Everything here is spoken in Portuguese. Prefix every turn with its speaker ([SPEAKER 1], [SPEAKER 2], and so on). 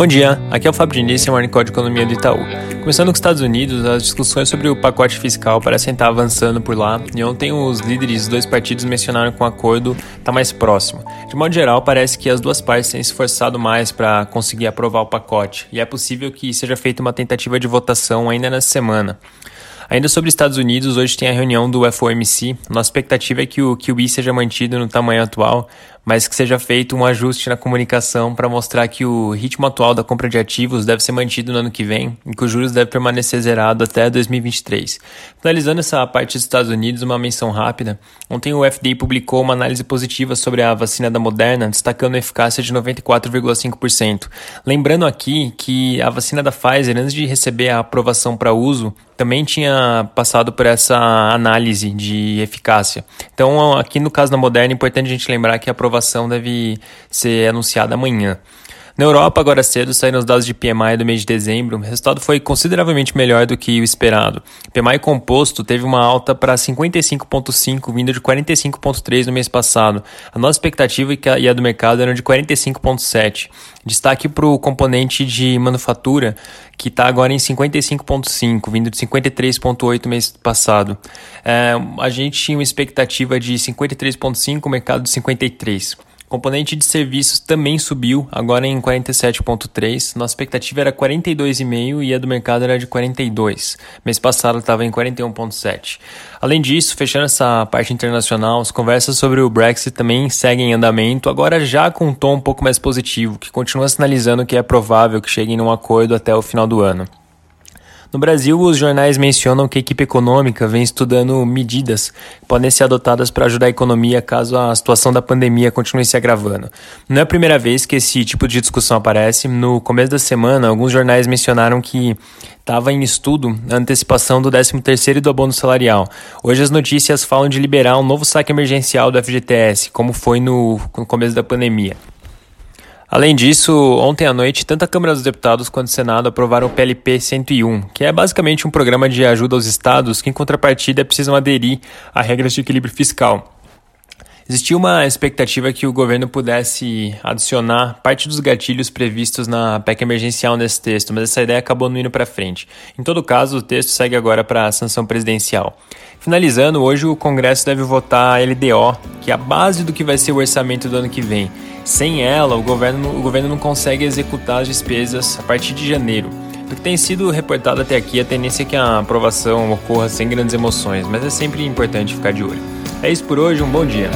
[SPEAKER 1] Bom dia, aqui é o Fábio Diniz, Morning Call de Economia do Itaú. Começando com os Estados Unidos, as discussões sobre o pacote fiscal parecem estar avançando por lá e ontem os líderes dos dois partidos mencionaram que o um acordo está mais próximo. De modo geral, parece que as duas partes têm se esforçado mais para conseguir aprovar o pacote e é possível que seja feita uma tentativa de votação ainda nessa semana. Ainda sobre Estados Unidos, hoje tem a reunião do FOMC. Nossa expectativa é que o QE seja mantido no tamanho atual, mas que seja feito um ajuste na comunicação para mostrar que o ritmo atual da compra de ativos deve ser mantido no ano que vem e que os juros devem permanecer zerado até 2023. Finalizando essa parte dos Estados Unidos, uma menção rápida. Ontem o FDA publicou uma análise positiva sobre a vacina da Moderna, destacando a eficácia de 94,5%. Lembrando aqui que a vacina da Pfizer, antes de receber a aprovação para uso, também tinha passado por essa análise de eficácia. Então, aqui no caso da Moderna, é importante a gente lembrar que a aprovação deve ser anunciada amanhã. Na Europa, agora cedo, saíram os dados de PMI do mês de dezembro. O resultado foi consideravelmente melhor do que o esperado. PMI composto teve uma alta para 55,5, vindo de 45,3 no mês passado. A nossa expectativa e a do mercado eram de 45,7. Destaque para o componente de manufatura, que está agora em 55,5, vindo de 53,8 no mês passado. É, a gente tinha uma expectativa de 53,5, o mercado de 53. Componente de serviços também subiu, agora em 47,3. Nossa expectativa era 42,5 e a do mercado era de 42. Mês passado estava em 41,7. Além disso, fechando essa parte internacional, as conversas sobre o Brexit também seguem em andamento, agora já com um tom um pouco mais positivo, que continua sinalizando que é provável que cheguem num acordo até o final do ano. No Brasil, os jornais mencionam que a equipe econômica vem estudando medidas que podem ser adotadas para ajudar a economia caso a situação da pandemia continue se agravando. Não é a primeira vez que esse tipo de discussão aparece. No começo da semana, alguns jornais mencionaram que estava em estudo a antecipação do 13º e do abono salarial. Hoje as notícias falam de liberar um novo saque emergencial do FGTS, como foi no, no começo da pandemia. Além disso, ontem à noite, tanto a Câmara dos Deputados quanto o Senado aprovaram o PLP 101, que é basicamente um programa de ajuda aos estados que, em contrapartida, precisam aderir a regras de equilíbrio fiscal. Existia uma expectativa que o governo pudesse adicionar parte dos gatilhos previstos na PEC emergencial nesse texto, mas essa ideia acabou não indo para frente. Em todo caso, o texto segue agora para a sanção presidencial. Finalizando, hoje o Congresso deve votar a LDO, que é a base do que vai ser o orçamento do ano que vem. Sem ela, o governo, o governo não consegue executar as despesas a partir de janeiro. Do que tem sido reportado até aqui, a tendência é que a aprovação ocorra sem grandes emoções, mas é sempre importante ficar de olho. É isso por hoje, um bom dia.